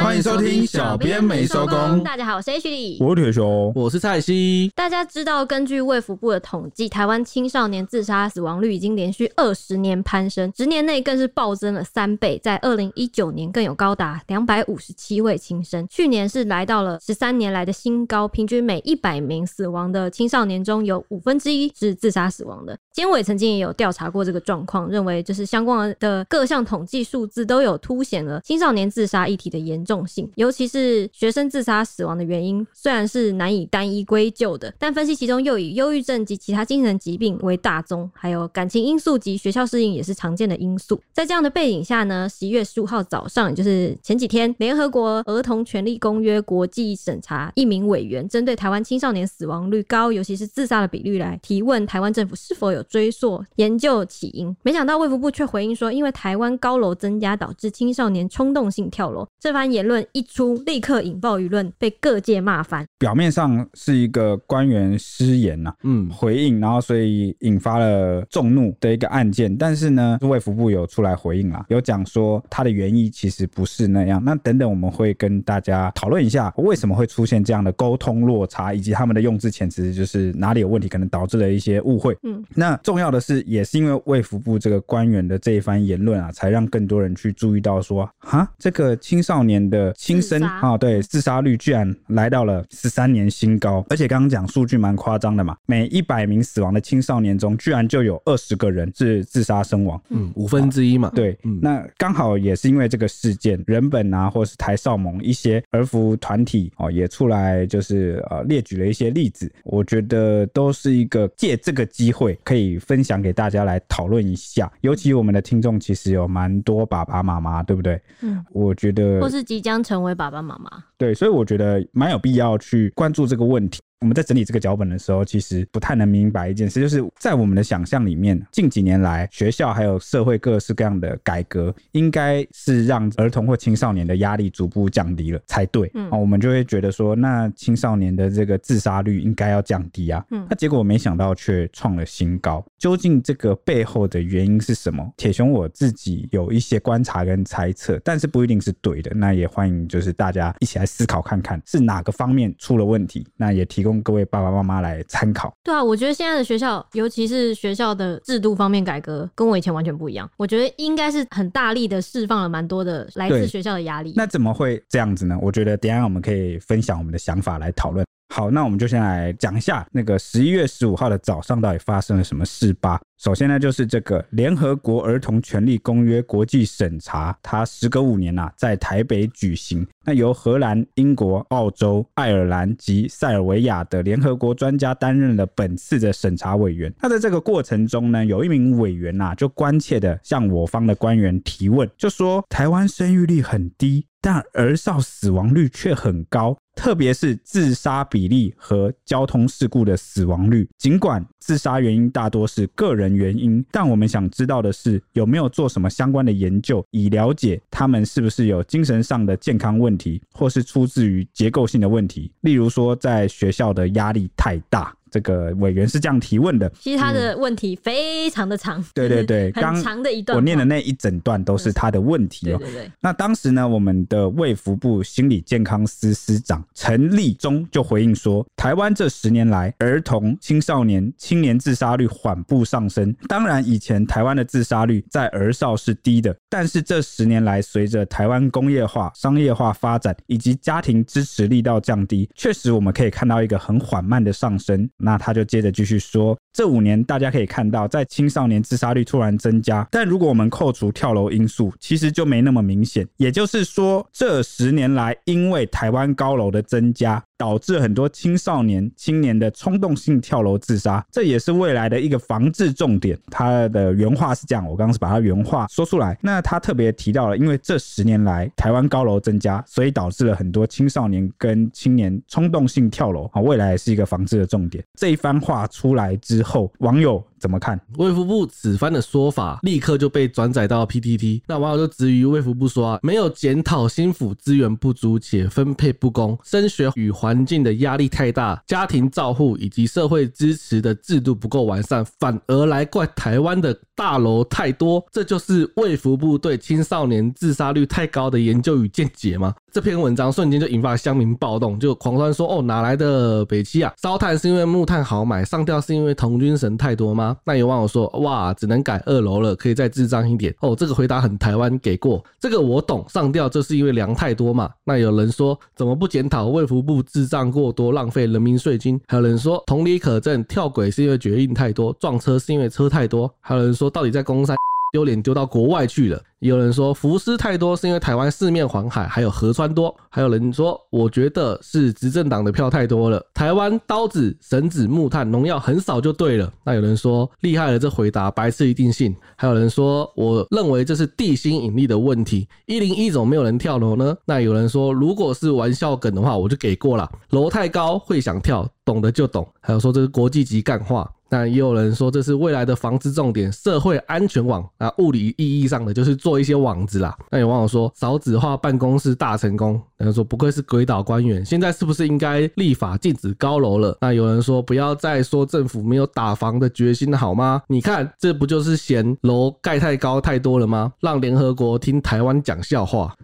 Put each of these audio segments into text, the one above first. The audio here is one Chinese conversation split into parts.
欢迎收听小编没收工。大家好，我是 H 李，我是铁雄，我是蔡西。大家知道，根据卫福部的统计，台湾青少年自杀死亡率已经连续二十年攀升，十年内更是暴增了三倍。在二零一九年，更有高达两百五十七位轻生，去年是来到了十三年来的新高，平均每一百名死亡的青少年中有五分之一是自杀死亡的。监委曾经也有调查过这个状况，认为就是相关的各项统计数字都有凸显了青少年自杀议题的严重性，尤其是学生自杀死亡的原因，虽然是难以单一归咎的，但分析其中又以忧郁症及其他精神疾病为大宗，还有感情因素及学校适应也是常见的因素。在这样的背景下呢，十一月十五号早上，也就是前几天，联合国儿童权利公约国际审查一名委员针对台湾青少年死亡率高，尤其是自杀的比率来提问台湾政府是否有追溯研究起因，没想到卫福部却回应说，因为台湾高楼增加导致青少年冲动性跳楼。这番言论一出，立刻引爆舆论，被各界骂翻。表面上是一个官员失言呐、啊，嗯，回应，然后所以引发了众怒的一个案件。但是呢，卫福部有出来回应啦，有讲说他的原意其实不是那样。那等等我们会跟大家讨论一下，为什么会出现这样的沟通落差，以及他们的用字遣词就是哪里有问题，可能导致了一些误会。嗯，那重要的是，也是因为卫福部这个官员的这一番言论啊，才让更多人去注意到说，哈，这个青少年的轻生啊、哦，对，自杀率居然来到了十三年新高，而且刚刚讲数据蛮夸张的嘛，每一百名死亡的青少年中，居然就有二十个人是自杀身亡，嗯，五分之一嘛，对，嗯、那刚好也是因为这个事件，人本啊，或是台少盟一些儿福团体哦，也出来就是呃列举了一些例子，我觉得都是一个借这个机会可以分享给大家来讨论一下，尤其我们的听众其实有蛮多爸爸妈妈，对不对？嗯，我觉得或是即将成为爸爸妈妈，对，所以我觉得蛮有必要去关注这个问题。我们在整理这个脚本的时候，其实不太能明白一件事，就是在我们的想象里面，近几年来学校还有社会各式各样的改革，应该是让儿童或青少年的压力逐步降低了才对。嗯，我们就会觉得说，那青少年的这个自杀率应该要降低啊。嗯，那结果没想到却创了新高。究竟这个背后的原因是什么？铁雄我自己有一些观察跟猜测，但是不一定是对的。那也欢迎就是大家一起来思考看看，是哪个方面出了问题。那也提供。供各位爸爸妈妈来参考。对啊，我觉得现在的学校，尤其是学校的制度方面改革，跟我以前完全不一样。我觉得应该是很大力的释放了蛮多的来自学校的压力。那怎么会这样子呢？我觉得等一下我们可以分享我们的想法来讨论。好，那我们就先来讲一下那个十一月十五号的早上到底发生了什么事吧。首先呢，就是这个联合国儿童权利公约国际审查，它时隔五年啊，在台北举行。那由荷兰、英国、澳洲、爱尔兰及塞尔维亚的联合国专家担任了本次的审查委员。那在这个过程中呢，有一名委员呐、啊，就关切的向我方的官员提问，就说台湾生育率很低，但儿少死亡率却很高。特别是自杀比例和交通事故的死亡率，尽管自杀原因大多是个人原因，但我们想知道的是，有没有做什么相关的研究，以了解他们是不是有精神上的健康问题，或是出自于结构性的问题，例如说在学校的压力太大。这个委员是这样提问的，其实他的问题非常的长，对对对，很长的一段，我念的那一整段都是他的问题哦。对对对。那当时呢，我们的卫福部心理健康司司长陈立忠就回应说，台湾这十年来儿童、青少年、青年自杀率缓步上升。当然，以前台湾的自杀率在儿少是低的，但是这十年来随着台湾工业化、商业化发展以及家庭支持力道降低，确实我们可以看到一个很缓慢的上升。那他就接着继续说，这五年大家可以看到，在青少年自杀率突然增加，但如果我们扣除跳楼因素，其实就没那么明显。也就是说，这十年来，因为台湾高楼的增加，导致很多青少年、青年的冲动性跳楼自杀，这也是未来的一个防治重点。他的原话是这样，我刚刚是把他原话说出来。那他特别提到了，因为这十年来台湾高楼增加，所以导致了很多青少年跟青年冲动性跳楼啊，未来也是一个防治的重点。这一番话出来之后，网友怎么看？卫福部此番的说法立刻就被转载到 PTT，那网友就质疑卫福部说啊，没有检讨心腹资源不足且分配不公，升学与环境的压力太大，家庭照护以及社会支持的制度不够完善，反而来怪台湾的大楼太多，这就是卫福部对青少年自杀率太高的研究与见解吗？这篇文章瞬间就引发乡民暴动，就狂酸说：“哦，哪来的北七啊？烧炭是因为木炭好买，上吊是因为童军神太多吗？”那有网友说：“哇，只能改二楼了，可以再智障一点。”哦，这个回答很台湾，给过。这个我懂，上吊这是因为粮太多嘛。那有人说：“怎么不检讨卫福部智障过多，浪费人民税金？”还有人说：“同理可证，跳轨是因为决定太多，撞车是因为车太多。”还有人说：“到底在公山？”丢脸丢到国外去了。有人说浮尸太多是因为台湾四面环海，还有河川多。还有人说，我觉得是执政党的票太多了。台湾刀子、绳子、木炭、农药很少就对了。那有人说厉害了，这回答白痴一定信。还有人说，我认为这是地心引力的问题。一零一怎么没有人跳楼呢？那有人说，如果是玩笑梗的话，我就给过了。楼太高会想跳，懂的就懂。还有说这是国际级干话。那也有人说这是未来的防治重点，社会安全网啊，物理意义上的就是做一些网子啦。那有网友说少子化办公室大成功，有人说不愧是鬼岛官员，现在是不是应该立法禁止高楼了？那有人说不要再说政府没有打房的决心好吗？你看这不就是嫌楼盖太高太多了吗？让联合国听台湾讲笑话。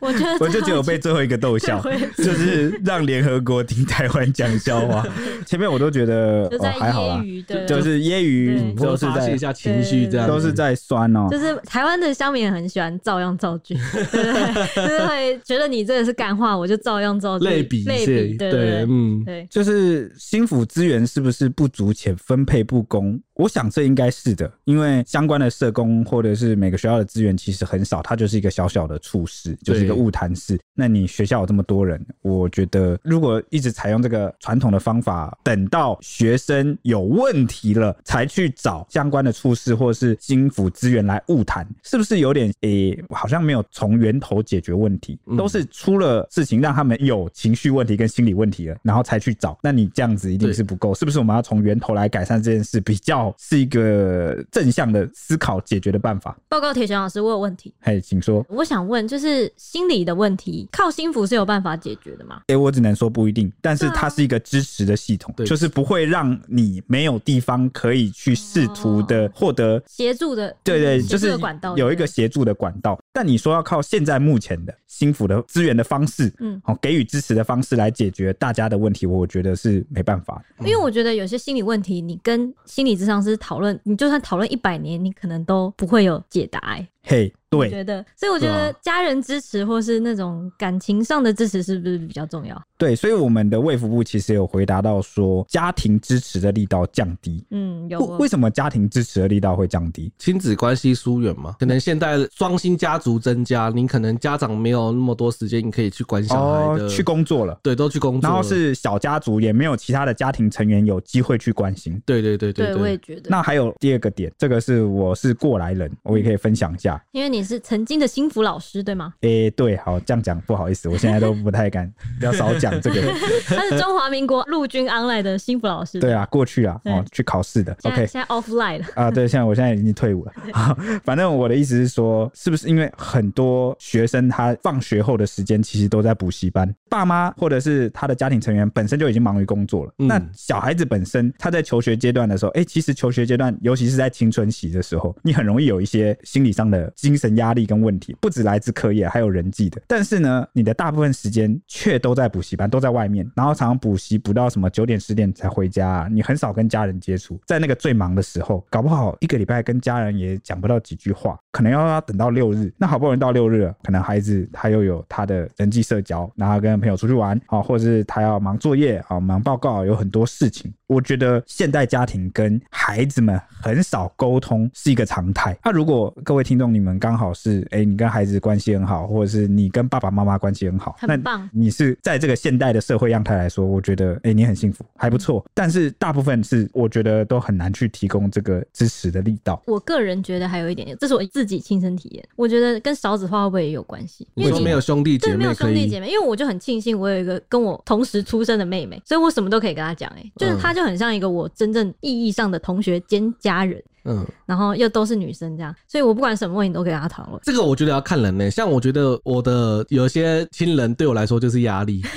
我觉得我就只有被最后一个逗笑，就是让联合国听台湾讲笑话。前面我都觉得哦还好啦。就是揶揄，都是在发泄一下情绪，这样都是在酸哦。就是台湾的乡民很喜欢照样造句，对不对？就是会觉得你这个是干话，我就照样造句。类比，类比，对对，嗯，对。就是心腹资源是不是不足且分配不公？我想这应该是的，因为相关的社工或者是每个学校的资源其实很少，它就是一个小小的处室，就是一个物谈室。那你学校有这么多人，我觉得如果一直采用这个传统的方法，等到学生有问题了才去找相关的处室或者是心辅资源来物谈，是不是有点诶、欸，好像没有从源头解决问题，都是出了事情让他们有情绪问题跟心理问题了，然后才去找。那你这样子一定是不够，是不是？我们要从源头来改善这件事，比较是一个正向的思考解决的办法。报告铁拳老师，我有问题。嘿，请说。我想问，就是心理的问题，靠心服是有办法解决的吗？哎、欸，我只能说不一定，但是它是一个支持的系统，就是不会让你没有地方可以去试图的获得协助的。对对，对，就是有一个协助的管道。但你说要靠现在目前的心服的资源的方式，嗯，好，给予支持的方式来解决大家的问题，我觉得是没办法。因为我觉得有些心理问题，你跟心理咨商当时讨论，你就算讨论一百年，你可能都不会有解答、欸。嘿、hey，对，觉得，所以我觉得家人支持或是那种感情上的支持是不是比较重要？对，所以我们的卫福部其实有回答到说，家庭支持的力道降低。嗯，有。为什么家庭支持的力道会降低？亲子关系疏远嘛？可能现在双薪家族增加，您可能家长没有那么多时间，你可以去管小孩的、哦，去工作了。对，都去工作。然后是小家族，也没有其他的家庭成员有机会去关心。对对对对对，对，我也觉得。那还有第二个点，这个是我是过来人，我也可以分享一下，因为你是。曾经的心服老师对吗？诶、欸，对，好，这样讲不好意思，我现在都不太敢，比较少讲这个。他是中华民国陆军 online 的心服老师。对啊，过去啊，哦，去考试的。OK，现在 offline 了。啊，对，现在我现在已经退伍了。反正我的意思是说，是不是因为很多学生他放学后的时间其实都在补习班，爸妈或者是他的家庭成员本身就已经忙于工作了。嗯、那小孩子本身他在求学阶段的时候，哎、欸，其实求学阶段，尤其是在青春期的时候，你很容易有一些心理上的精神压力。跟问题不止来自课业，还有人际的。但是呢，你的大部分时间却都在补习班，都在外面，然后常常补习补到什么九点十点才回家。你很少跟家人接触，在那个最忙的时候，搞不好一个礼拜跟家人也讲不到几句话，可能要要等到六日。那好不容易到六日了，可能孩子他又有他的人际社交，然后跟朋友出去玩啊，或者是他要忙作业啊，忙报告，有很多事情。我觉得现代家庭跟孩子们很少沟通是一个常态。那如果各位听众你们刚好是哎、欸，你跟孩子关系很好，或者是你跟爸爸妈妈关系很好，很棒。你是在这个现代的社会样态来说，我觉得哎、欸，你很幸福，还不错、嗯。但是大部分是我觉得都很难去提供这个支持的力道。我个人觉得还有一点点，这是我自己亲身体验，我觉得跟少子化会不会也有关系？因为没有兄弟姐妹，没有兄弟姐妹，因为我就很庆幸我有一个跟我同时出生的妹妹，所以我什么都可以跟她讲。哎，就是她就很像一个我真正意义上的同学兼家人。嗯，然后又都是女生这样，所以我不管什么问题都可以跟他讨论。这个我觉得要看人呢、欸，像我觉得我的有些亲人对我来说就是压力。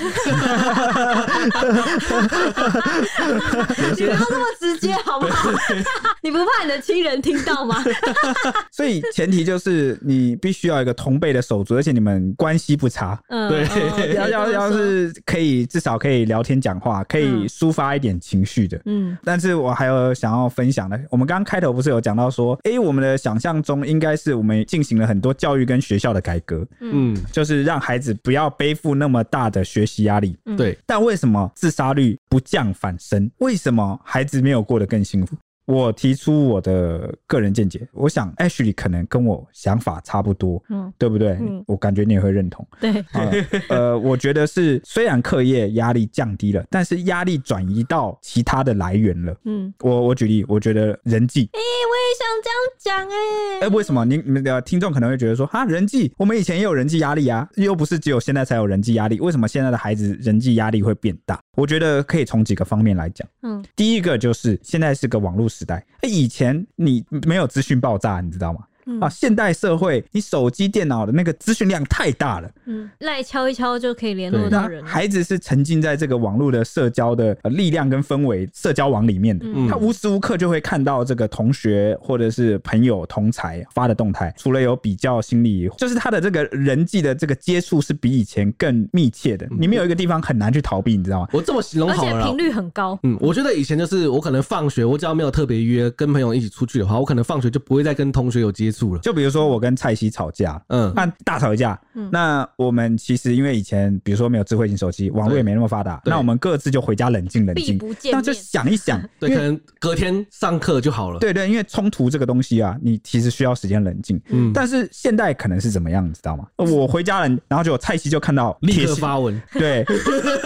你不要这么直接好不好？你不怕你的亲人听到吗？所以前提就是你必须要一个同辈的手足，而且你们关系不差。嗯，对哦要要要是可以，至少可以聊天讲话，可以抒发一点情绪的。嗯，但是我还有想要分享的，我们刚刚开头不是有讲到说，哎、欸，我们的想象中应该是我们进行了很多教育跟学校的改革，嗯，就是让孩子不要背负那么大的学习压力。嗯对。但为什么自杀率不降反升？为什么孩子没有过得更幸福？我提出我的个人见解，我想 Ashley 可能跟我想法差不多，嗯，对不对？嗯，我感觉你也会认同。对，呃，呃，我觉得是虽然课业压力降低了，但是压力转移到其他的来源了。嗯，我我举例，我觉得人际，哎、欸，我也想这样讲，哎，哎，为什么？你你们的听众可能会觉得说，哈，人际，我们以前也有人际压力啊，又不是只有现在才有人际压力，为什么现在的孩子人际压力会变大？我觉得可以从几个方面来讲。嗯，第一个就是现在是个网络时代，以前你没有资讯爆炸，你知道吗？嗯、啊，现代社会，你手机、电脑的那个资讯量太大了。嗯，赖敲一敲就可以联络到人。孩子是沉浸在这个网络的社交的力量跟氛围、社交网里面的，嗯、他无时无刻就会看到这个同学或者是朋友同才发的动态。除了有比较心理，就是他的这个人际的这个接触是比以前更密切的。你们有一个地方很难去逃避，你知道吗？我这么形容好了，而且频率很高。嗯，我觉得以前就是我可能放学，我只要没有特别约跟朋友一起出去的话，我可能放学就不会再跟同学有接触了。就比如说我。我跟蔡西吵架，嗯，那大吵一架，嗯，那我们其实因为以前比如说没有智慧型手机，网络也没那么发达，那我们各自就回家冷静冷静，那就想一想，对，可能隔天上课就好了，对对，因为冲突这个东西啊，你其实需要时间冷静，嗯，但是现在可能是怎么样，你知道吗？我回家了，然后就蔡西就看到立刻发文，对，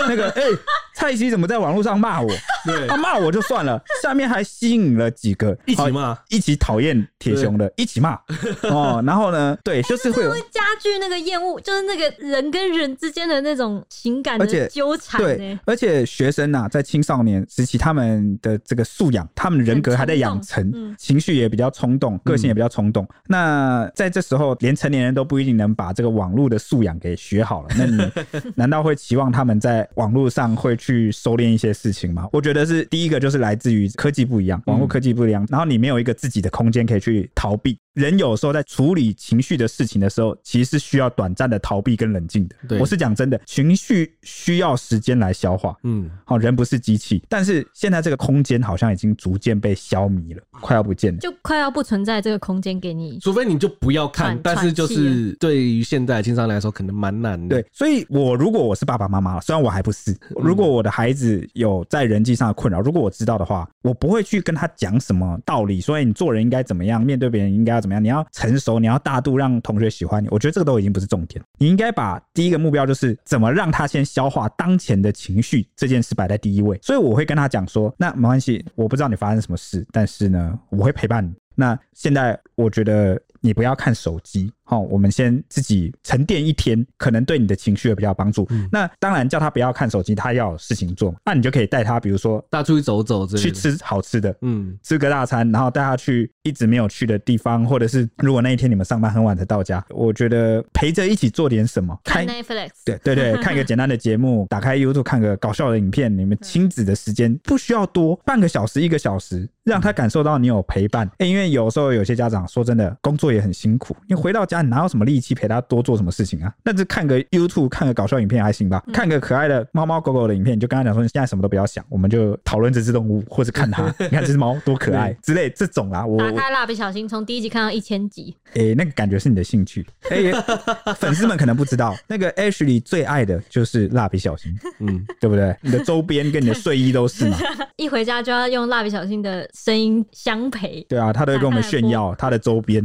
那个哎。欸蔡西怎么在网络上骂我？对，他骂我就算了，下面还吸引了几个一起骂、一起讨厌铁熊的，一起骂哦。然后呢，对，就是会加剧那个厌恶，就是那个人跟人之间的那种情感的纠缠。对，而且学生呐，在青少年时期，他们的这个素养，他们人格还在养成，嗯、情绪也比较冲动，个性也比较冲动。嗯、那在这时候，连成年人都不一定能把这个网络的素养给学好了。那你 难道会期望他们在网络上会去？去收敛一些事情嘛？我觉得是第一个，就是来自于科技不一样，网络科技不一样，然后你没有一个自己的空间可以去逃避。人有时候在处理情绪的事情的时候，其实是需要短暂的逃避跟冷静的。对，我是讲真的，情绪需要时间来消化。嗯，好，人不是机器，但是现在这个空间好像已经逐渐被消弭了，快要不见了，就快要不存在这个空间给你。除非你就不要看，但是就是对于现在青少年来说，可能蛮难的。对，所以我如果我是爸爸妈妈，虽然我还不是，如果我的孩子有在人际上的困扰，如果我知道的话，我不会去跟他讲什么道理，所以你做人应该怎么样，面对别人应该怎么样，你要成熟，你要大度，让同学喜欢你。我觉得这个都已经不是重点，你应该把第一个目标就是怎么让他先消化当前的情绪这件事摆在第一位。所以我会跟他讲说，那没关系，我不知道你发生什么事，但是呢，我会陪伴你。那现在我觉得你不要看手机。好，我们先自己沉淀一天，可能对你的情绪也比较有帮助。嗯、那当然叫他不要看手机，他要有事情做，那你就可以带他，比如说带出去走走，去吃好吃的，嗯，吃个大餐，然后带他去一直没有去的地方，或者是如果那一天你们上班很晚才到家，我觉得陪着一起做点什么，看 Netflix，对对对，看一个简单的节目，打开 YouTube 看个搞笑的影片，你们亲子的时间不需要多，半个小时一个小时，让他感受到你有陪伴。欸、因为有时候有些家长说真的，工作也很辛苦，你回到家你哪有什么力气？陪他多做什么事情啊？那就看个 YouTube，看个搞笑影片还行吧。看个可爱的猫猫狗狗的影片，你就跟他讲说，你现在什么都不要想，我们就讨论这只动物，或者看它。你看这只猫多可爱之类这种啊。我打开蜡笔小新，从第一集看到一千集。哎、欸，那个感觉是你的兴趣。哎、欸，粉丝们可能不知道，那个 Ashley 最爱的就是蜡笔小新，嗯，对不对？你的周边跟你的睡衣都是嘛。一回家就要用蜡笔小新的声音相陪。对啊，他都会跟我们炫耀他的周边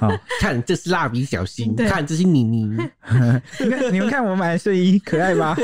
啊。看，这是蜡蜡笔小新，对看这是妮妮，你看你们看我买的睡衣可爱吧？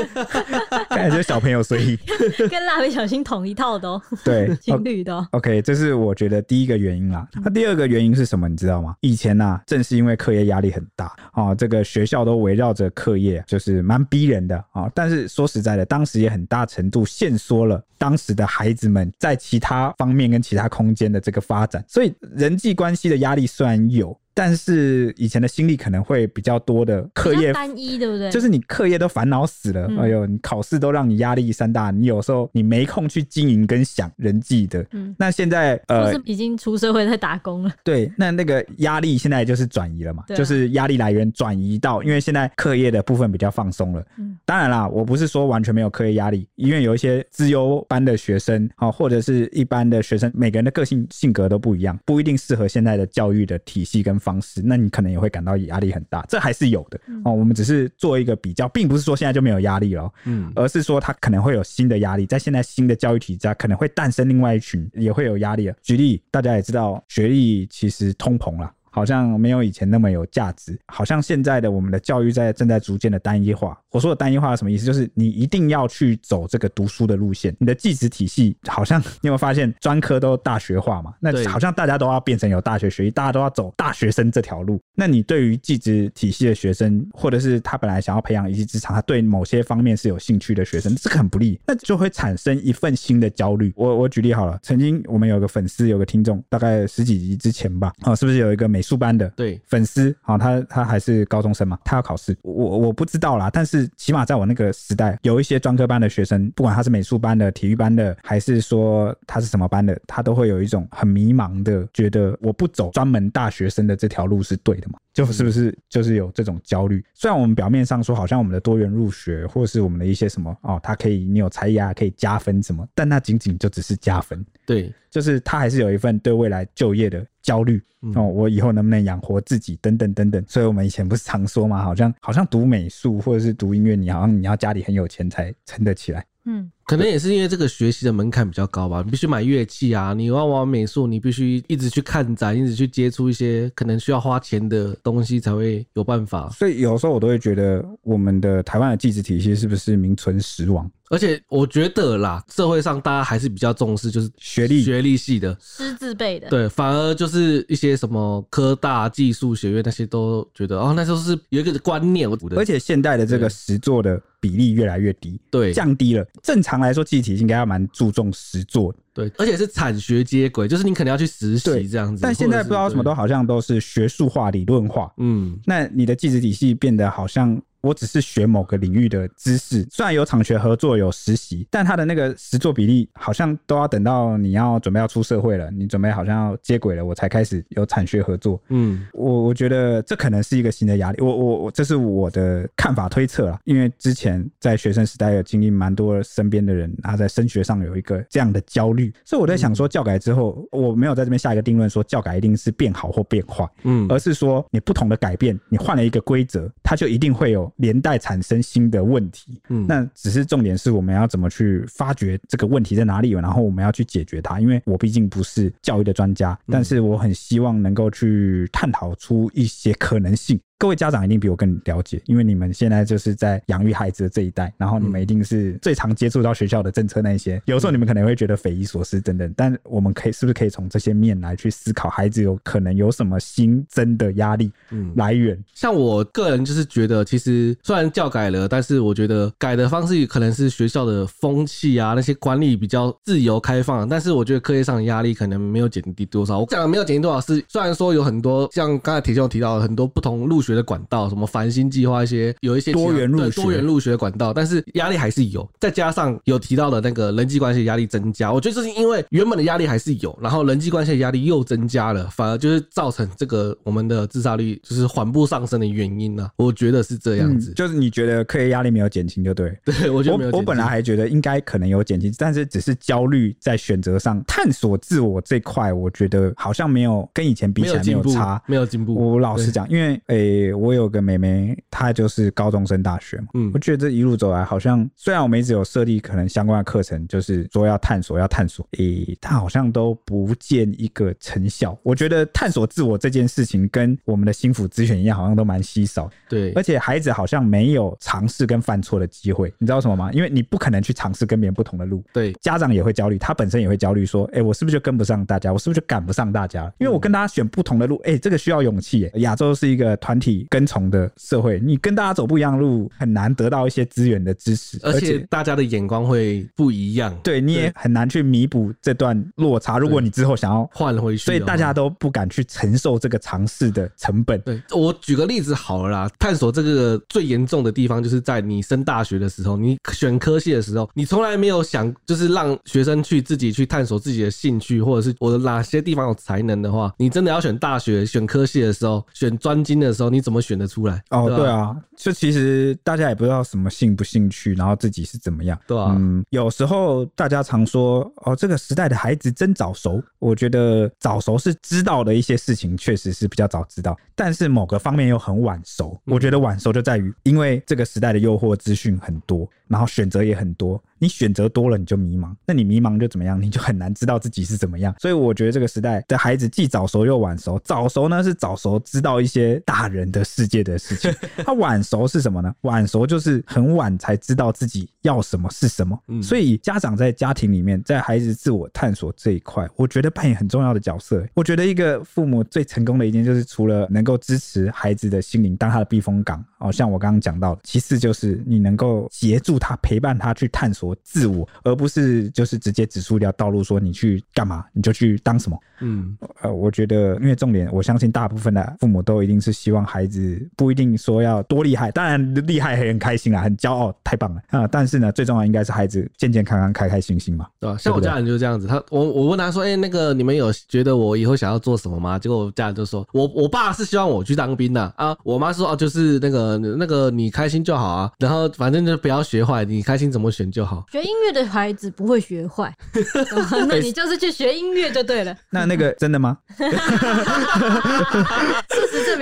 看这是小朋友睡衣，跟蜡笔小新同一套的哦，对，情侣的哦。OK，这是我觉得第一个原因啦。那第二个原因是什么？你知道吗？以前呐、啊，正是因为课业压力很大哦，这个学校都围绕着课业，就是蛮逼人的啊、哦。但是说实在的，当时也很大程度限缩了当时的孩子们在其他方面跟其他空间的这个发展，所以人际关系的压力虽然有。但是以前的心力可能会比较多的课业单一，对不对？就是你课业都烦恼死了，嗯、哎呦，你考试都让你压力山大，你有时候你没空去经营跟想人际的。嗯，那现在呃，是已经出社会在打工了。对，那那个压力现在就是转移了嘛，啊、就是压力来源转移到，因为现在课业的部分比较放松了。嗯，当然啦，我不是说完全没有课业压力，因为有一些资优班的学生啊，或者是一般的学生，每个人的个性性格都不一样，不一定适合现在的教育的体系跟方式，那你可能也会感到压力很大，这还是有的、嗯、哦。我们只是做一个比较，并不是说现在就没有压力了，嗯，而是说他可能会有新的压力，在现在新的教育体制下，可能会诞生另外一群也会有压力了。举例，大家也知道，学历其实通膨了。好像没有以前那么有价值，好像现在的我们的教育在正在逐渐的单一化。我说的单一化是什么意思？就是你一定要去走这个读书的路线。你的技职体系好像你有没有发现专科都大学化嘛？那好像大家都要变成有大学学历，大家都要走大学生这条路。那你对于技职体系的学生，或者是他本来想要培养一技之长，他对某些方面是有兴趣的学生，这个很不利，那就会产生一份新的焦虑。我我举例好了，曾经我们有个粉丝，有个听众，大概十几集之前吧，哦，是不是有一个美？书班的对粉丝，好，他他还是高中生嘛，他要考试，我我不知道啦，但是起码在我那个时代，有一些专科班的学生，不管他是美术班的、体育班的，还是说他是什么班的，他都会有一种很迷茫的，觉得我不走专门大学生的这条路是对的嘛？就是不是就是有这种焦虑？虽然我们表面上说好像我们的多元入学，或是我们的一些什么哦，他可以你有才艺啊，可以加分什么，但那仅仅就只是加分，对。就是他还是有一份对未来就业的焦虑哦，我以后能不能养活自己等等等等。所以我们以前不是常说嘛，好像好像读美术或者是读音乐，你好像你要家里很有钱才撑得起来。嗯，可能也是因为这个学习的门槛比较高吧，你必须买乐器啊，你要玩美术，你必须一直去看展，一直去接触一些可能需要花钱的东西才会有办法。所以有时候我都会觉得，我们的台湾的技职体系是不是名存实亡？而且我觉得啦，社会上大家还是比较重视就是学历学历系的师资辈的，对，反而就是一些什么科大技术学院那些都觉得哦，那时候是有一个观念。而且现代的这个实作的比例越来越低，对，降低了。正常来说，技体应该要蛮注重实作，对，而且是产学接轨，就是你可能要去实习这样子。但现在不知道什么都好像都是学术化、理论化，嗯，那你的技职体系变得好像。我只是学某个领域的知识，虽然有产学合作、有实习，但他的那个实作比例好像都要等到你要准备要出社会了，你准备好像要接轨了，我才开始有产学合作。嗯，我我觉得这可能是一个新的压力。我我我，这是我的看法推测啦，因为之前在学生时代有经历蛮多身边的人，他在升学上有一个这样的焦虑，所以我在想说，教改之后，我没有在这边下一个定论，说教改一定是变好或变坏，嗯，而是说你不同的改变，你换了一个规则，它就一定会有。连带产生新的问题，嗯，那只是重点是我们要怎么去发掘这个问题在哪里，然后我们要去解决它。因为我毕竟不是教育的专家，但是我很希望能够去探讨出一些可能性。各位家长一定比我更了解，因为你们现在就是在养育孩子的这一代，然后你们一定是最常接触到学校的政策那一些。有时候你们可能会觉得匪夷所思等等，但我们可以是不是可以从这些面来去思考，孩子有可能有什么新增的压力来源？嗯，像我个人就是觉得，其实虽然教改了，但是我觉得改的方式可能是学校的风气啊，那些管理比较自由开放，但是我觉得课业上的压力可能没有减低多少。我讲的没有减低多少是，虽然说有很多像刚才铁兄提到的很多不同入学。的管道，什么繁星计划，一些有一些多元入学多元入学的管道，但是压力还是有，再加上有提到的那个人际关系压力增加，我觉得这是因为原本的压力还是有，然后人际关系的压力又增加了，反而就是造成这个我们的自杀率就是缓步上升的原因呢、啊。我觉得是这样子，嗯、就是你觉得课业压力没有减轻就 对，对我觉得没有减轻。我本来还觉得应该可能有减轻，但是只是焦虑在选择上探索自我这块，我觉得好像没有跟以前比起来没有差，没有进步。我老实讲，因为诶、诶，我有个妹妹，她就是高中生大学嘛。嗯，我觉得这一路走来，好像虽然我们一直有设立可能相关的课程，就是说要探索，要探索，诶，她好像都不见一个成效。我觉得探索自我这件事情，跟我们的心腹资源一样，好像都蛮稀少。对，而且孩子好像没有尝试跟犯错的机会。你知道什么吗？因为你不可能去尝试跟别人不同的路。对，家长也会焦虑，他本身也会焦虑，说，诶，我是不是就跟不上大家？我是不是就赶不上大家？因为我跟大家选不同的路，诶，这个需要勇气。亚洲是一个团体跟从的社会，你跟大家走不一样路，很难得到一些资源的支持，而且大家的眼光会不一样，对，你也很难去弥补这段落差。如果你之后想要换回去，所以大家都不敢去承受这个尝试的成本。对，我举个例子好了啦，探索这个最严重的地方，就是在你升大学的时候，你选科系的时候，你从来没有想，就是让学生去自己去探索自己的兴趣，或者是我的哪些地方有才能的话，你真的要选大学选科系的时候，选专精的时候，你怎么选得出来？哦，对啊，就其实大家也不知道什么兴不兴趣，然后自己是怎么样，对啊，嗯，有时候大家常说哦，这个时代的孩子真早熟。我觉得早熟是知道的一些事情，确实是比较早知道，但是某个方面又很晚熟。我觉得晚熟就在于，因为这个时代的诱惑资讯很多，然后选择也很多。你选择多了，你就迷茫。那你迷茫就怎么样？你就很难知道自己是怎么样。所以我觉得这个时代的孩子既早熟又晚熟。早熟呢是早熟，知道一些大人的世界的事情。他晚熟是什么呢？晚熟就是很晚才知道自己要什么是什么。所以家长在家庭里面，在孩子自我探索这一块，我觉得扮演很重要的角色。我觉得一个父母最成功的一件，就是除了能够支持孩子的心灵，当他的避风港。哦，像我刚刚讲到的，其次就是你能够协助他、陪伴他去探索自我，而不是就是直接指出一条道路，说你去干嘛，你就去当什么。嗯，呃，我觉得，因为重点，我相信大部分的父母都一定是希望孩子不一定说要多厉害，当然厉害很开心啊，很骄傲，太棒了啊！但是呢，最重要应该是孩子健健康康、开开心心嘛，对吧？像我家人就是这样子，他我我问他说，哎、欸，那个你们有觉得我以后想要做什么吗？结果我家人就说，我我爸是希望我去当兵的啊，我妈说哦，就是那个。那个你开心就好啊，然后反正就不要学坏，你开心怎么选就好。学音乐的孩子不会学坏，那你就是去学音乐就对了。那那个真的吗？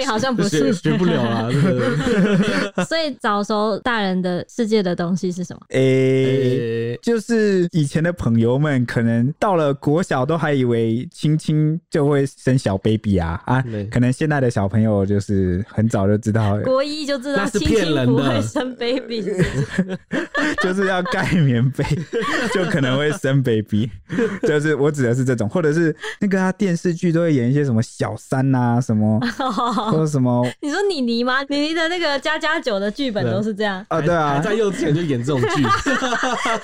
好像不是，学不了啊。所以早熟大人的世界的东西是什么？诶、欸，就是以前的朋友们可能到了国小都还以为亲亲就会生小 baby 啊啊，可能现在的小朋友就是很早就知道国一就。那是骗人的，不会生 baby，就是要盖棉被就可能会生 baby，就是我指的是这种，或者是那个他电视剧都会演一些什么小三啊，什么或者什么，你说你妮吗？妮妮的那个家家酒的剧本都是这样。啊，对啊，在幼稚园就演这种剧，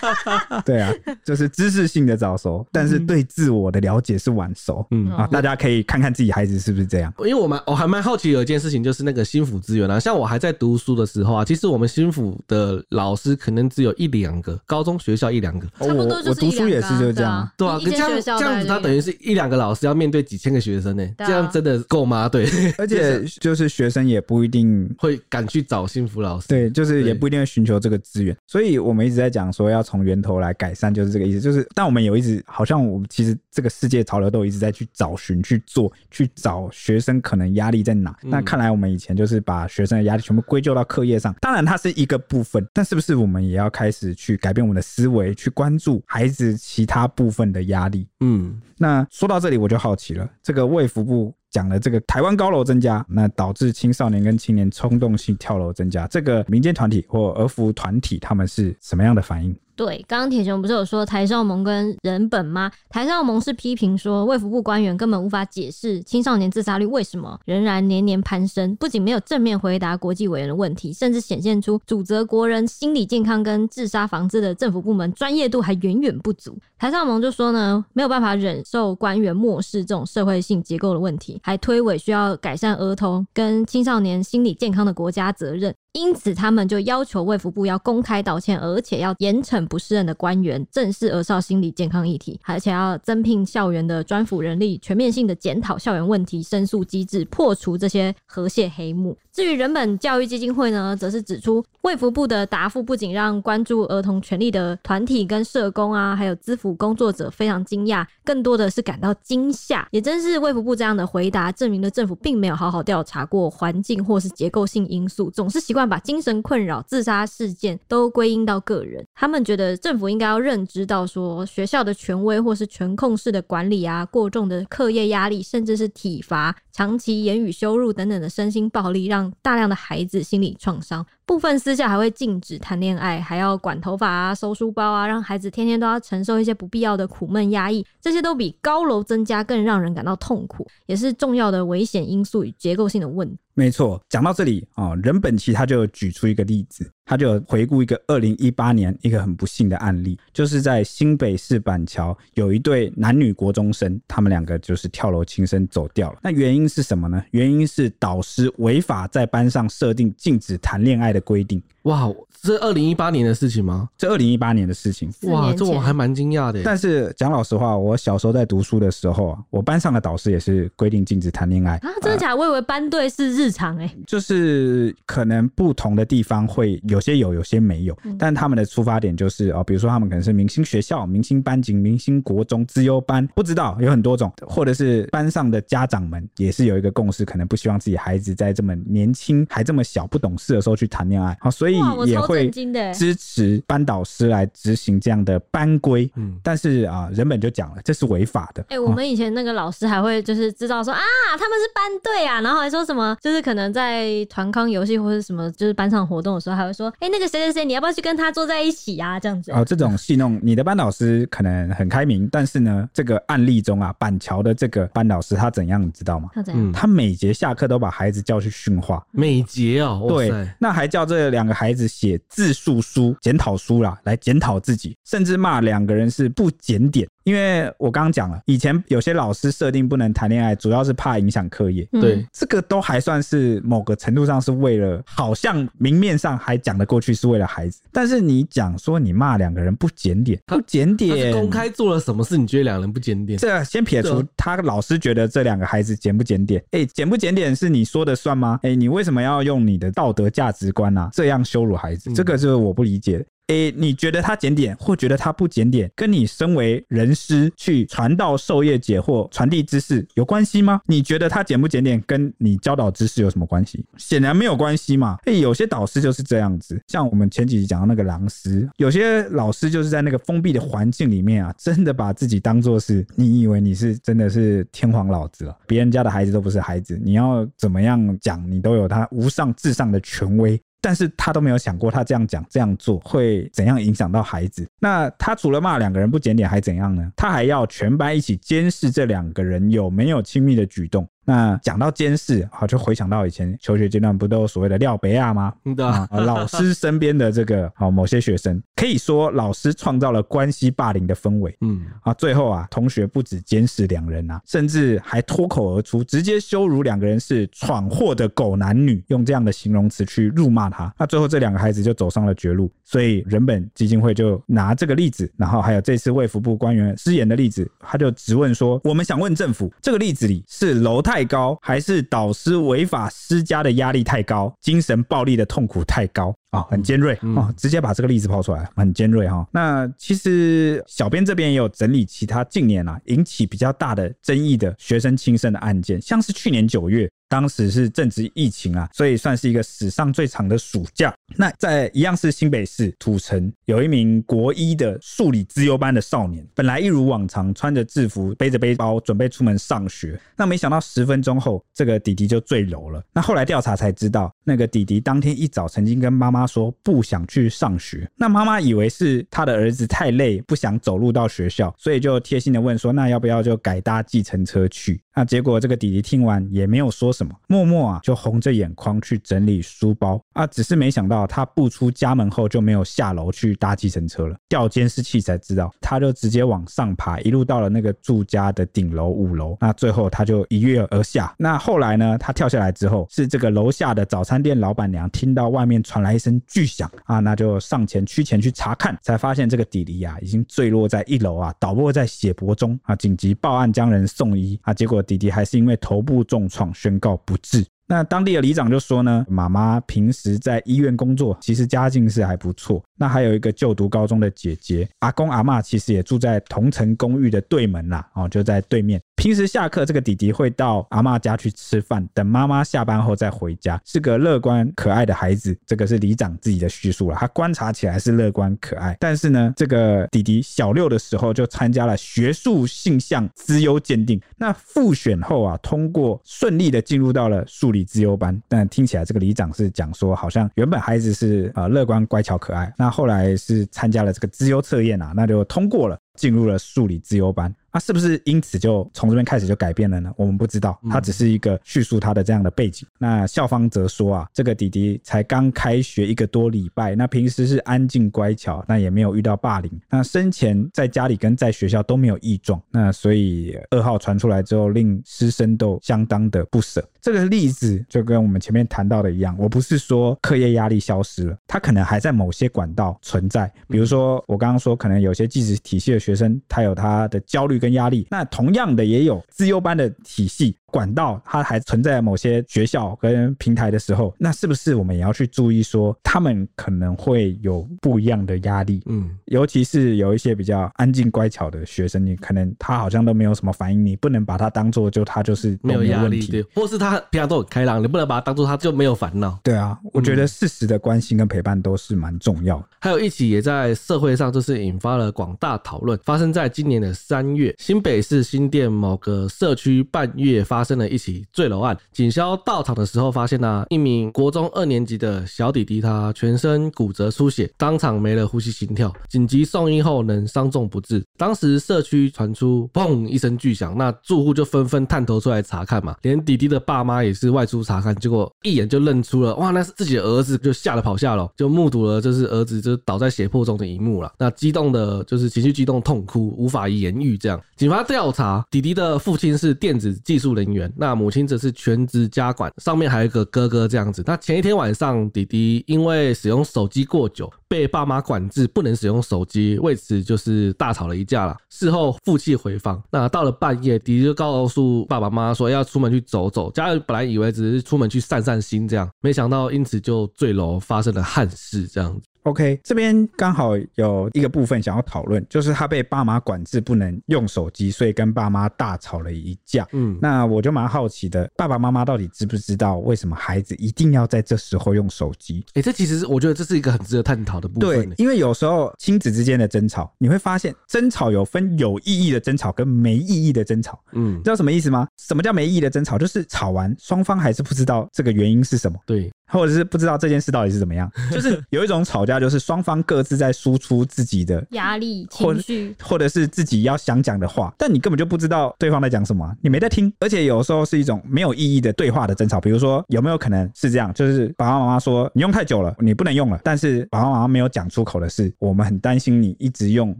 对啊，就是知识性的早熟，但是对自我的了解是晚熟，嗯。啊，大家可以看看自己孩子是不是这样，因为我蛮我还蛮好奇有一件事情，就是那个心辅资源啊，像我还在。读书的时候啊，其实我们心辅的老师可能只有一两个，高中学校一两个。差不多就是一两个。我读书也是就这样，对啊，这样这样子，他等于是一两个老师要面对几千个学生呢，这样真的够吗？对，而且就是学生也不一定会敢去找幸福老师，对，就是也不一定会寻求这个资源。所以我们一直在讲说要从源头来改善，就是这个意思。就是但我们有一直好像我们其实这个世界潮流都一直在去找寻、去做、去找学生可能压力在哪。那看来我们以前就是把学生的压力全部归咎到课业上，当然它是一个部分，但是不是我们也要开始去改变我们的思维，去关注孩子其他部分的压力？嗯，那说到这里我就好奇了，这个卫福部讲了这个台湾高楼增加，那导致青少年跟青年冲动性跳楼增加，这个民间团体或儿福团体他们是什么样的反应？对，刚刚铁雄不是有说台少盟跟人本吗？台少盟是批评说卫福部官员根本无法解释青少年自杀率为什么仍然年年攀升，不仅没有正面回答国际委员的问题，甚至显现出主责国人心理健康跟自杀防治的政府部门专业度还远远不足。台少盟就说呢，没有办法忍受官员漠视这种社会性结构的问题，还推诿需要改善儿童跟青少年心理健康的国家责任，因此他们就要求卫福部要公开道歉，而且要严惩。不适任的官员，正视儿少心理健康议题，而且要增聘校园的专辅人力，全面性的检讨校园问题申诉机制，破除这些和谐黑幕。至于人本教育基金会呢，则是指出，卫福部的答复不仅让关注儿童权利的团体跟社工啊，还有资辅工作者非常惊讶，更多的是感到惊吓。也正是卫福部这样的回答，证明了政府并没有好好调查过环境或是结构性因素，总是习惯把精神困扰、自杀事件都归因到个人。他们觉的政府应该要认知到说，学校的权威或是权控式的管理啊，过重的课业压力，甚至是体罚。长期言语羞辱等等的身心暴力，让大量的孩子心理创伤。部分私校还会禁止谈恋爱，还要管头发啊、收书包啊，让孩子天天都要承受一些不必要的苦闷压抑。这些都比高楼增加更让人感到痛苦，也是重要的危险因素与结构性的问题。没错，讲到这里啊，人本其他就举出一个例子，他就回顾一个二零一八年一个很不幸的案例，就是在新北市板桥有一对男女国中生，他们两个就是跳楼轻生走掉了。那原因是什么呢？原因是导师违法在班上设定禁止谈恋爱的的规定。哇，这二零一八年的事情吗？这二零一八年的事情。哇，这我还蛮惊讶的。但是讲老实话，我小时候在读书的时候啊，我班上的导师也是规定禁止谈恋爱啊。真的假的？我以为班队是日常哎。就是可能不同的地方会有些有，有些没有。但他们的出发点就是哦，比如说他们可能是明星学校、明星班级、明星国中、资优班，不知道有很多种，或者是班上的家长们也是有一个共识，可能不希望自己孩子在这么年轻还这么小不懂事的时候去谈恋爱。好，所以。也会支持班导师来执行这样的班规，嗯，但是啊，人本就讲了，这是违法的。哎、欸，我们以前那个老师还会就是知道说啊，他们是班队啊，然后还说什么，就是可能在团康游戏或者什么，就是班上活动的时候，还会说，哎、欸，那个谁谁谁，你要不要去跟他坐在一起啊？这样子。哦，这种戏弄，你的班导师可能很开明，但是呢，这个案例中啊，板桥的这个班导师他怎样，你知道吗？他怎样？他每节下课都把孩子叫去训话，每节哦，对，那还叫叫这两个孩子写自述书、检讨书啦，来检讨自己，甚至骂两个人是不检点。因为我刚刚讲了，以前有些老师设定不能谈恋爱，主要是怕影响课业。对、嗯，这个都还算是某个程度上是为了，好像明面上还讲得过去，是为了孩子。但是你讲说你骂两个人不检点，不检点，公开做了什么事？你觉得两人不检点？这先撇除他老师觉得这两个孩子检不检点？哎，检不检点是你说的算吗？哎，你为什么要用你的道德价值观啊这样羞辱孩子？这个是我不理解的。诶、你觉得他检点，或觉得他不检点，跟你身为人师去传道授业解惑、传递知识有关系吗？你觉得他检不检点，跟你教导知识有什么关系？显然没有关系嘛。诶、有些导师就是这样子，像我们前几集讲到那个狼师，有些老师就是在那个封闭的环境里面啊，真的把自己当作是，你以为你是真的是天皇老子了，别人家的孩子都不是孩子，你要怎么样讲，你都有他无上至上的权威。但是他都没有想过，他这样讲、这样做会怎样影响到孩子。那他除了骂两个人不检点，还怎样呢？他还要全班一起监视这两个人有没有亲密的举动。那讲到监视，好，就回想到以前求学阶段，不都有所谓的廖北亚吗？对啊，老师身边的这个好某些学生，可以说老师创造了关系霸凌的氛围。嗯，啊，最后啊，同学不止监视两人啊，甚至还脱口而出，直接羞辱两个人是闯祸的狗男女，用这样的形容词去辱骂他。那最后这两个孩子就走上了绝路。所以人本基金会就拿这个例子，然后还有这次卫福部官员失言的例子，他就质问说：我们想问政府，这个例子里是楼太太高，还是导师违法施加的压力太高，精神暴力的痛苦太高？啊、哦，很尖锐啊、直接把这个例子抛出来，很尖锐哈、哦。那其实小编这边也有整理其他近年啊引起比较大的争议的学生轻生的案件，像是去年九月。当时是正值疫情啊，所以算是一个史上最长的暑假。那在一样是新北市土城，有一名国一的数理资优班的少年，本来一如往常穿着制服，背着背包准备出门上学。那没想到十分钟后，这个弟弟就坠楼了。那后来调查才知道，那个弟弟当天一早曾经跟妈妈说不想去上学。那妈妈以为是他的儿子太累，不想走路到学校，所以就贴心的问说：“那要不要就改搭计程车去？”那结果这个弟弟听完也没有说什么，默默啊就红着眼眶去整理书包啊。只是没想到他步出家门后就没有下楼去搭计程车了，调监视器才知道，他就直接往上爬，一路到了那个住家的顶楼五楼。那最后他就一跃而下。那后来呢？他跳下来之后，是这个楼下的早餐店老板娘听到外面传来一声巨响啊，那就上前趋前去查看，才发现这个弟弟啊已经坠落在一楼啊，倒卧在血泊中啊，紧急报案将人送医啊，结果弟弟还是因为头部重创宣告不治。那当地的里长就说呢，妈妈平时在医院工作，其实家境是还不错。那还有一个就读高中的姐姐，阿公阿嬷其实也住在同城公寓的对门啦，哦，就在对面。平时下课，这个弟弟会到阿嬷家去吃饭，等妈妈下班后再回家，是个乐观可爱的孩子。这个是里长自己的叙述了，他观察起来是乐观可爱，但是呢，这个弟弟小六的时候就参加了学术性向资优鉴定，那复选后啊，通过顺利的进入到了数理资优班。但听起来这个里长是讲说，好像原本孩子是呃乐观乖巧可爱，那后来是参加了这个资优测验啊，那就通过了，进入了数理资优班。他是不是因此就从这边开始就改变了呢？我们不知道，他只是一个叙述他的这样的背景。那校方则说啊，这个弟弟才刚开学一个多礼拜，那平时是安静乖巧，那也没有遇到霸凌。那生前在家里跟在学校都没有异状，那所以噩耗传出来之后，令师生都相当的不舍。这个例子就跟我们前面谈到的一样，我不是说课业压力消失了，他可能还在某些管道存在。比如说我刚刚说，可能有些技职体系的学生，他有他的焦虑跟压力，那同样的也有自优班的体系。管道它还存在某些学校跟平台的时候，那是不是我们也要去注意说，他们可能会有不一样的压力？嗯，尤其是有一些比较安静乖巧的学生，你可能他好像都没有什么反应，你不能把他当做就他就是没有压力，对，或是他平常都很开朗，你不能把他当做他就没有烦恼。对啊，我觉得适时的关心跟陪伴都是蛮重要的。还有一起也在社会上就是引发了广大讨论，发生在今年的三月，新北市新店某个社区半月发。发生了一起坠楼案，警消到场的时候发现呢、一名国中二年级的小弟弟，他全身骨折出血，当场没了呼吸心跳，紧急送医后能伤重不治。当时社区传出砰一声巨响，那住户就纷纷探头出来查看嘛，连弟弟的爸妈也是外出查看，结果一眼就认出了，哇，那是自己的儿子，就吓得跑下楼，就目睹了这是儿子就倒在血泊中的一幕了。那激动的就是情绪激动痛哭，无法言喻。这样，警方调查，弟弟的父亲是电子技术人员。那母亲则是全职家管，上面还有一个哥哥这样子。那前一天晚上，弟弟因为使用手机过久，被爸妈管制不能使用手机，为此就是大吵了一架了。事后负气回防。那到了半夜，弟弟就告诉爸爸妈妈说要出门去走走。家人本来以为只是出门去散散心这样，没想到因此就坠楼发生了憾事这样子。OK，这边刚好有一个部分想要讨论，就是他被爸妈管制不能用手机，所以跟爸妈大吵了一架。嗯，那我就蛮好奇的，爸爸妈妈到底知不知道为什么孩子一定要在这时候用手机？哎、欸，这其实是我觉得这是一个很值得探讨的部分。对，因为有时候亲子之间的争吵，你会发现争吵有分有意义的争吵跟没意义的争吵。嗯，知道什么意思吗？什么叫没意义的争吵？就是吵完双方还是不知道这个原因是什么。对。或者是不知道这件事到底是怎么样，就是有一种吵架，就是双方各自在输出自己的压力、情绪，或者是自己要想讲的话，但你根本就不知道对方在讲什么，你没在听，而且有时候是一种没有意义的对话的争吵。比如说，有没有可能是这样？就是爸爸妈妈说你用太久了，你不能用了，但是爸爸妈妈没有讲出口的是，我们很担心你一直用，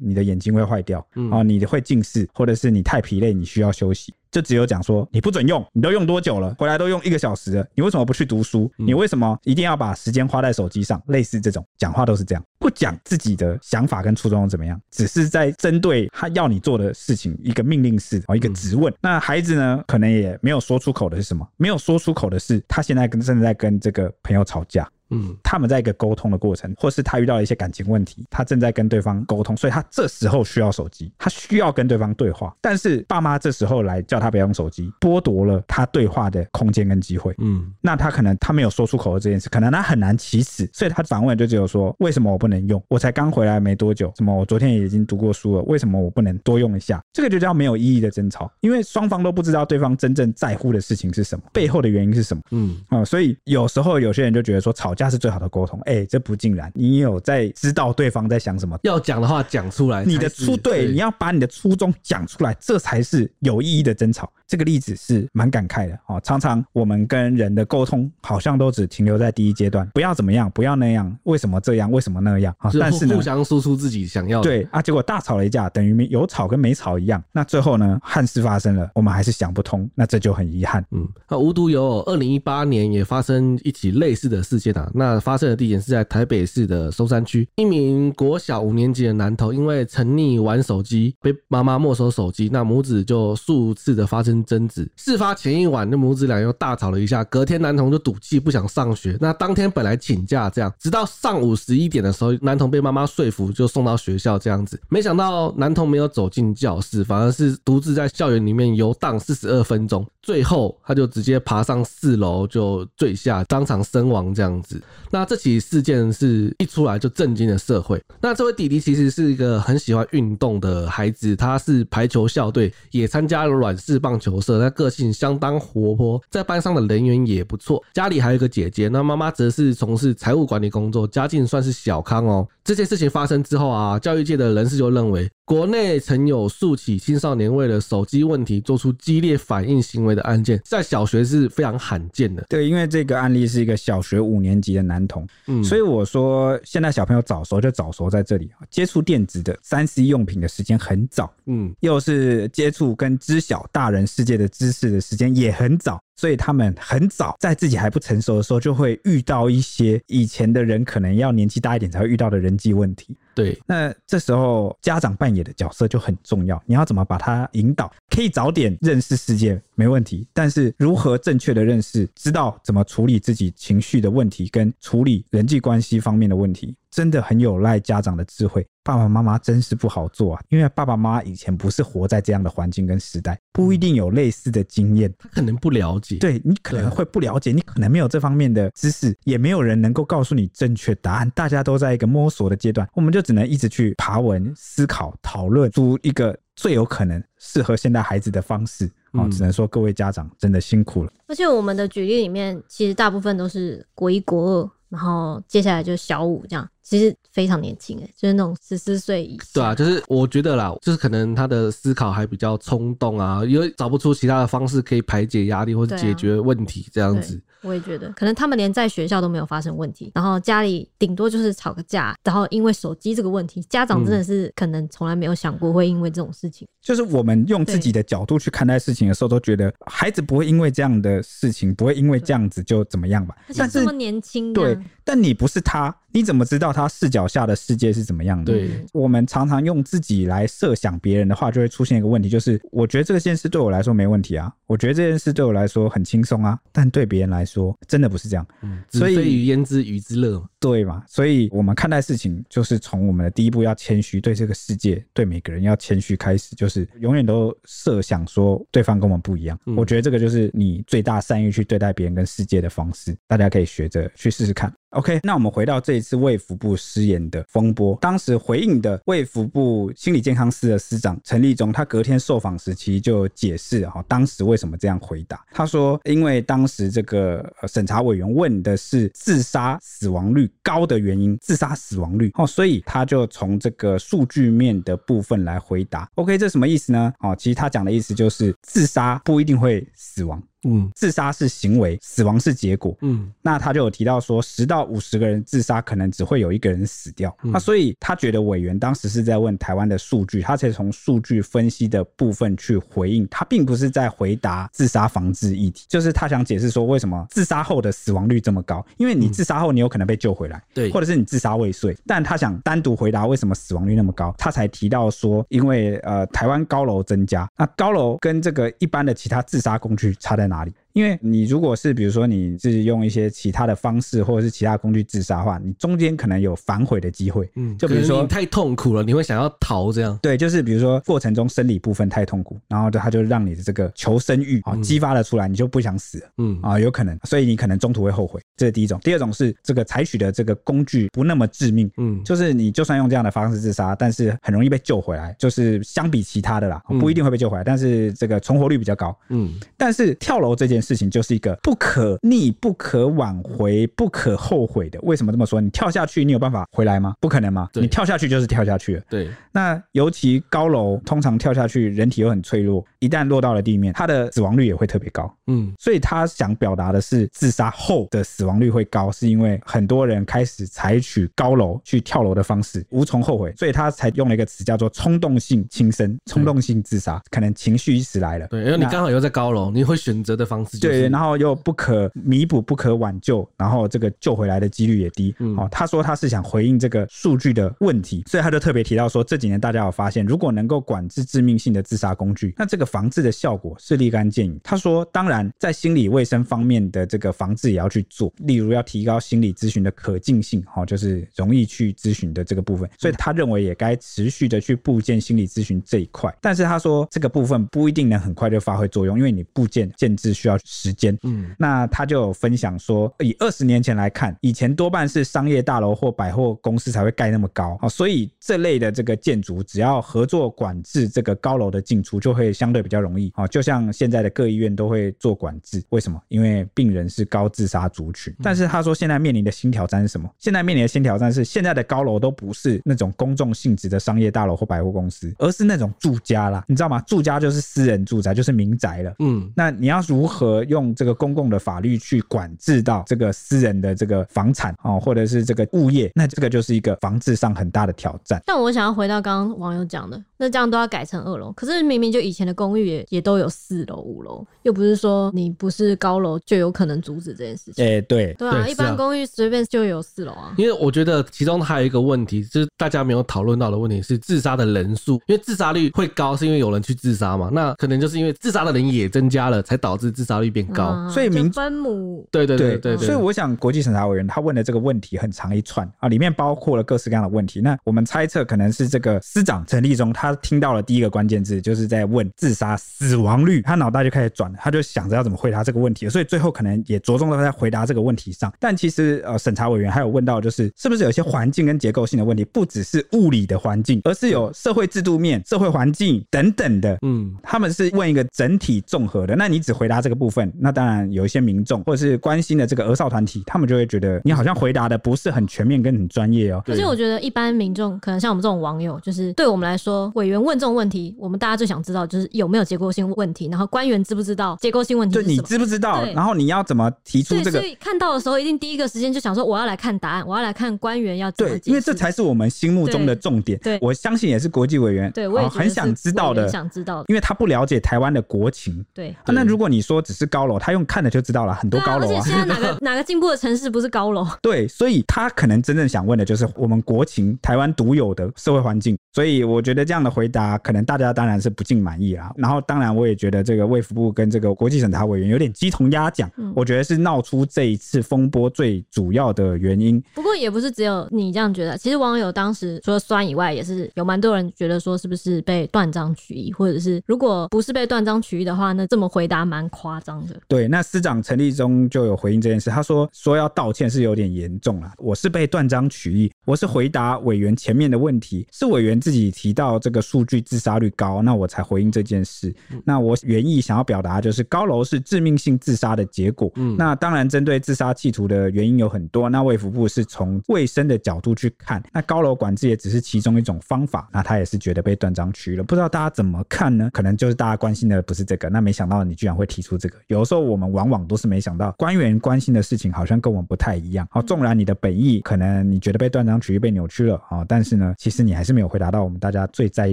你的眼睛会坏掉，啊，你会近视，或者是你太疲累，你需要休息。就只有讲说你不准用，你都用多久了？回来都用一个小时了，你为什么不去读书？你为什么一定要把时间花在手机上？类似这种讲话都是这样，不讲自己的想法跟初衷怎么样，只是在针对他要你做的事情一个命令式哦，一个质问。那孩子呢，可能也没有说出口的是什么？没有说出口的是他现在跟正在跟这个朋友吵架。嗯，他们在一个沟通的过程，或是他遇到了一些感情问题，他正在跟对方沟通，所以他这时候需要手机，他需要跟对方对话。但是爸妈这时候来叫他不要用手机，剥夺了他对话的空间跟机会。嗯，那他可能他没有说出口的这件事，可能他很难启齿，所以他反问就只有说：为什么我不能用？我才刚回来没多久，什么我昨天也已经读过书了，为什么我不能多用一下？这个就叫没有意义的争吵，因为双方都不知道对方真正在乎的事情是什么，背后的原因是什么。嗯啊，所以有时候有些人就觉得说吵。吵架是最好的沟通。哎、欸，这不尽然，你有在知道对方在想什么，要讲的话讲出来，你的初对，你要把你的初衷讲出来，这才是有意义的争吵。这个例子是蛮感慨的哦。常常我们跟人的沟通好像都只停留在第一阶段，不要怎么样，不要那样，为什么这样，为什么那样啊？但是呢，互相输出自己想要的。对啊，结果大吵了一架，等于有吵跟没吵一样。那最后呢，憾事发生了，我们还是想不通，那这就很遗憾。嗯，那无独有偶，二零一八年也发生一起类似的事件啊。那发生的地点是在台北市的松山区，一名国小五年级的男童因为沉溺玩手机，被妈妈没收手机，那母子就数次的发生争执。事发前一晚，那母子俩又大吵了一下。隔天，男童就赌气不想上学。那当天本来请假，这样，直到上午十一点的时候，男童被妈妈说服，就送到学校这样子。没想到男童没有走进教室，反而是独自在校园里面游荡四十二分钟。最后，他就直接爬上四楼就坠下，当场身亡这样子。那这起事件是一出来就震惊了社会。那这位弟弟其实是一个很喜欢运动的孩子，他是排球校队，也参加了软式棒球社，他个性相当活泼，在班上的人缘也不错。家里还有一个姐姐，那妈妈则是从事财务管理工作，家境算是小康哦。这件事情发生之后啊，教育界的人士就认为。国内曾有数起青少年为了手机问题做出激烈反应行为的案件，在小学是非常罕见的。对，因为这个案例是一个小学五年级的男童，嗯，所以我说现在小朋友早熟就早熟在这里，接触电子的三 C 用品的时间很早，嗯，又是接触跟知晓大人世界的知识的时间也很早。所以他们很早在自己还不成熟的时候，就会遇到一些以前的人可能要年纪大一点才会遇到的人际问题。对，那这时候家长扮演的角色就很重要。你要怎么把他引导？可以早点认识世界没问题，但是如何正确的认识，知道怎么处理自己情绪的问题，跟处理人际关系方面的问题，真的很有赖家长的智慧。爸爸妈妈真是不好做啊，因为爸爸妈妈以前不是活在这样的环境跟时代，不一定有类似的经验，他可能不了解。对，你可能会不了解，你可能没有这方面的知识，也没有人能够告诉你正确答案。大家都在一个摸索的阶段，我们就只能一直去爬文、思考、讨论出一个最有可能适合现代孩子的方式。哦，只能说各位家长真的辛苦了。而且我们的举例里面，其实大部分都是国一、国二，然后接下来就是小五这样。其实非常年轻诶，就是那种十四岁以下。对啊，就是我觉得啦，就是可能他的思考还比较冲动啊，因为找不出其他的方式可以排解压力或者解决问题这样子。我也觉得，可能他们连在学校都没有发生问题，然后家里顶多就是吵个架，然后因为手机这个问题，家长真的是可能从来没有想过会因为这种事情。就是我们用自己的角度去看待事情的时候，都觉得孩子不会因为这样的事情，不会因为这样子就怎么样吧？但是这么年轻，对，但你不是他。你怎么知道他视角下的世界是怎么样的？对，我们常常用自己来设想别人的话，就会出现一个问题，就是我觉得这件事对我来说没问题啊，我觉得这件事对我来说很轻松啊，但对别人来说真的不是这样。嗯，所以，鱼焉知鱼之乐嘛？对嘛？所以我们看待事情，就是从我们的第一步要谦虚，对这个世界，对每个人要谦虚开始，就是永远都设想说对方跟我们不一样。嗯，我觉得这个就是你最大善意去对待别人跟世界的方式，大家可以学着去试试看。OK，那我们回到这一次卫福部失言的风波，当时回应的卫福部心理健康司的司长陈立忠，他隔天受访时期就解释哈，当时为什么这样回答。他说，因为当时这个审查委员问的是自杀死亡率高的原因，自杀死亡率哦，所以他就从这个数据面的部分来回答。OK，这什么意思呢？哦，其实他讲的意思就是自杀不一定会死亡。嗯，自杀是行为，死亡是结果。嗯，那他就有提到说，十到五十个人自杀，可能只会有一个人死掉。那、嗯。那、所以他觉得委员当时是在问台湾的数据，他才从数据分析的部分去回应，他并不是在回答自杀防治议题，就是他想解释说为什么自杀后的死亡率这么高，因为你自杀后你有可能被救回来，对、嗯，或者是你自杀未遂，但他想单独回答为什么死亡率那么高，他才提到说，因为呃台湾高楼增加，那高楼跟这个一般的其他自杀工具差在哪里？因为你如果是比如说你是用一些其他的方式或者是其他工具自杀的话，你中间可能有反悔的机会。嗯，就比如说你太痛苦了，你会想要逃这样。对，就是比如说过程中生理部分太痛苦，然后他就让你的这个求生欲啊激发了出来，你就不想死了。嗯啊，有可能，所以你可能中途会后悔。这是第一种。第二种是这个采取的这个工具不那么致命。嗯，就是你就算用这样的方式自杀，但是很容易被救回来。就是相比其他的啦，不一定会被救回来，但是这个存活率比较高。嗯，但是跳楼这件事情就是一个不可逆、不可挽回、不可后悔的。为什么这么说？你跳下去，你有办法回来吗？不可能吗？你跳下去就是跳下去了。对。那尤其高楼，通常跳下去，人体又很脆弱，一旦落到了地面，它的死亡率也会特别高。嗯，所以他想表达的是，自杀后的死亡率会高，是因为很多人开始采取高楼去跳楼的方式，无从后悔，所以他才用了一个词叫做冲动性轻生、冲动性自杀，可能情绪一时来了。对，因为你刚好又在高楼，你会选择的方式就是，对，然后又不可弥补、不可挽救，然后这个救回来的几率也低。嗯，哦，他说他是想回应这个数据的问题，所以他就特别提到说，这几年大家有发现，如果能够管制致命性的自杀工具，那这个防治的效果是立竿见影。他说，当然在心理卫生方面的这个防治也要去做，例如要提高心理咨询的可进性，哈，就是容易去咨询的这个部分。所以他认为也该持续的去布建心理咨询这一块。但是他说这个部分不一定能很快就发挥作用，因为你布建建制需要时间。嗯，那他就有分享说，以二十年前来看，以前多半是商业大楼或百货公司才会盖那么高，啊，所以这类的这个建筑只要合作管制这个高楼的进出，就会相对比较容易。啊，就像现在的各医院都会做管制，为什么？因为病人是高自杀族群。但是他说现在面临的新挑战是什么？现在面临的新挑战是现在的高楼都不是那种公众性质的商业大楼或百货公司，而是那种住家啦，你知道吗？住家就是私人住宅，就是民宅了。嗯，那你要如何用这个公共的法律去管制到这个私人的这个房产哦，或者是这个物业？那这个就是一个防治上很大的挑战。但我想要回到刚刚网友讲的，那这样都要改成二楼，可是明明就以前的公寓也也都有四楼、五楼，又不是说你不是高楼就有可能阻止这件事情。哎、欸，对，对啊，对一般公寓随便就有四楼啊。因为我觉得其中还有一个问题，就是大家没有讨论到的问题是自杀的人数，因为自杀率会高，是因为有人去自杀嘛？那可能就是因为自杀的人也增加了，才导致自杀率变高。嗯、所以民分母，对对对对，所以我想国际审查委员他问的这个问题很长一串啊，里面包括了各式各样的问题。那我们猜测可能是这个司长陈立忠他听到了第一个关键字，就是在问自杀死亡率，他脑袋就开始转了，他就想着要怎么回答这个问题，所以最后可能也着重的在回答这个问题上。但其实呃，审查委员还有问到，就是是不是有些环境跟结构性的问题，不只是物理的环境，而是有社会制度面、社会环境等等的。嗯，他们是问一个整体综合的。那你只回答这个部分，那当然有一些民众或者是关心的这个儿少团体，他们就会觉得你好像回答的不是很全面跟很专业哦。可是我觉得一般民众可能像我们这种网友，就是对我们来说，委员问这种问题，我们大家最想知道就是有没有结构性问题，然后官员知不知道结构性问题？对，你知不知道？然后你要怎么提出这个？所以看到的时候，一定第一个时间就想说，我要来看答案，我要来看官员要怎么解释。对，因为这才是我们心目中的重点。对，我相信也是国际委员，对，我也很想知道的，想知道的，因为他不了解台湾的国情。对，那如果你说只是高楼，他用看的就知道了，很多高楼啊。而且现在 哪个哪个进步的城市不是高楼？对，所以他可能真正想问的就是我们国情，台湾独有的社会环境。所以我觉得这样的回答，可能大家当然是不尽满意啦。然后当然我也觉得这个卫福部跟这个国际审查委员有点鸡同鸭讲。嗯，我觉得是闹出这一次风波最主要的原因。不过也不是只有你这样觉得，其实网友当时除了酸以外，也是有蛮多人觉得说是不是被断章取义，或者是如果不是被断章取义的话，那这么回答蛮夸张的。对，那司长陈立忠就有回应这件事，他说说要道歉是有点严重了。我是被断章取义，我是回答委员前面的问题，是委员自己提到这个数据自杀率高，那我才回应这件事。那我原意想要表达就是高楼是致命性自杀的结果。嗯，那当然针对自杀企图的原因有很多，那卫福部是从卫生的角度去看，那高楼管制也只是其中一种方法。那他也是觉得被断章取义了，不知道大家怎么看呢？可能就是大家关心的不是这个，那没想到你居然会提出这个。有的时候我们往往都是没想到官员关心的事情好像跟我们不太一样。好，纵然你的本意可能你觉得被断章取义被扭曲了啊，但是呢，其实你还是没有回答到我们大家最在意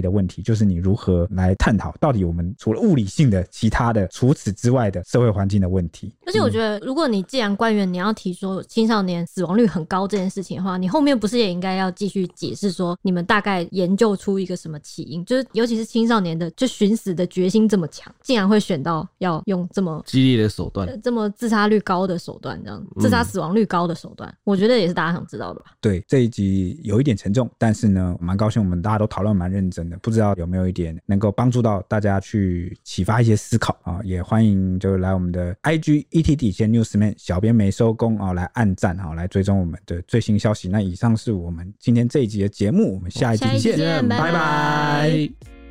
的问题，就是你如何来探讨到底我们除了物理性的、其他的、除此之外的社会环境的问题。而且我觉得，如果你既然官员你要提说青少年死亡率很高这件事情的话，你后面不是也应该要继续解释说你们大概研究出一个什么起因？就是尤其是青少年的就寻死的决心这么强，竟然会选到要用这么激烈的手段，这么自杀率高的手段，这样自杀死亡率高的手段，嗯，我觉得也是大家想知道的吧？对，这一集有一点沉重，但是呢，蛮高兴我们大家都讨论蛮认真的，不知道有没有一点能够帮助到大家去启发一些思考啊？也欢迎就来我们的 IG ET 底线 Newsman 小编没收工啊，来按赞啊，来追踪我们的最新消息。那以上是我们今天这一集的节目，我们下一集见，下一集见，拜拜。拜拜。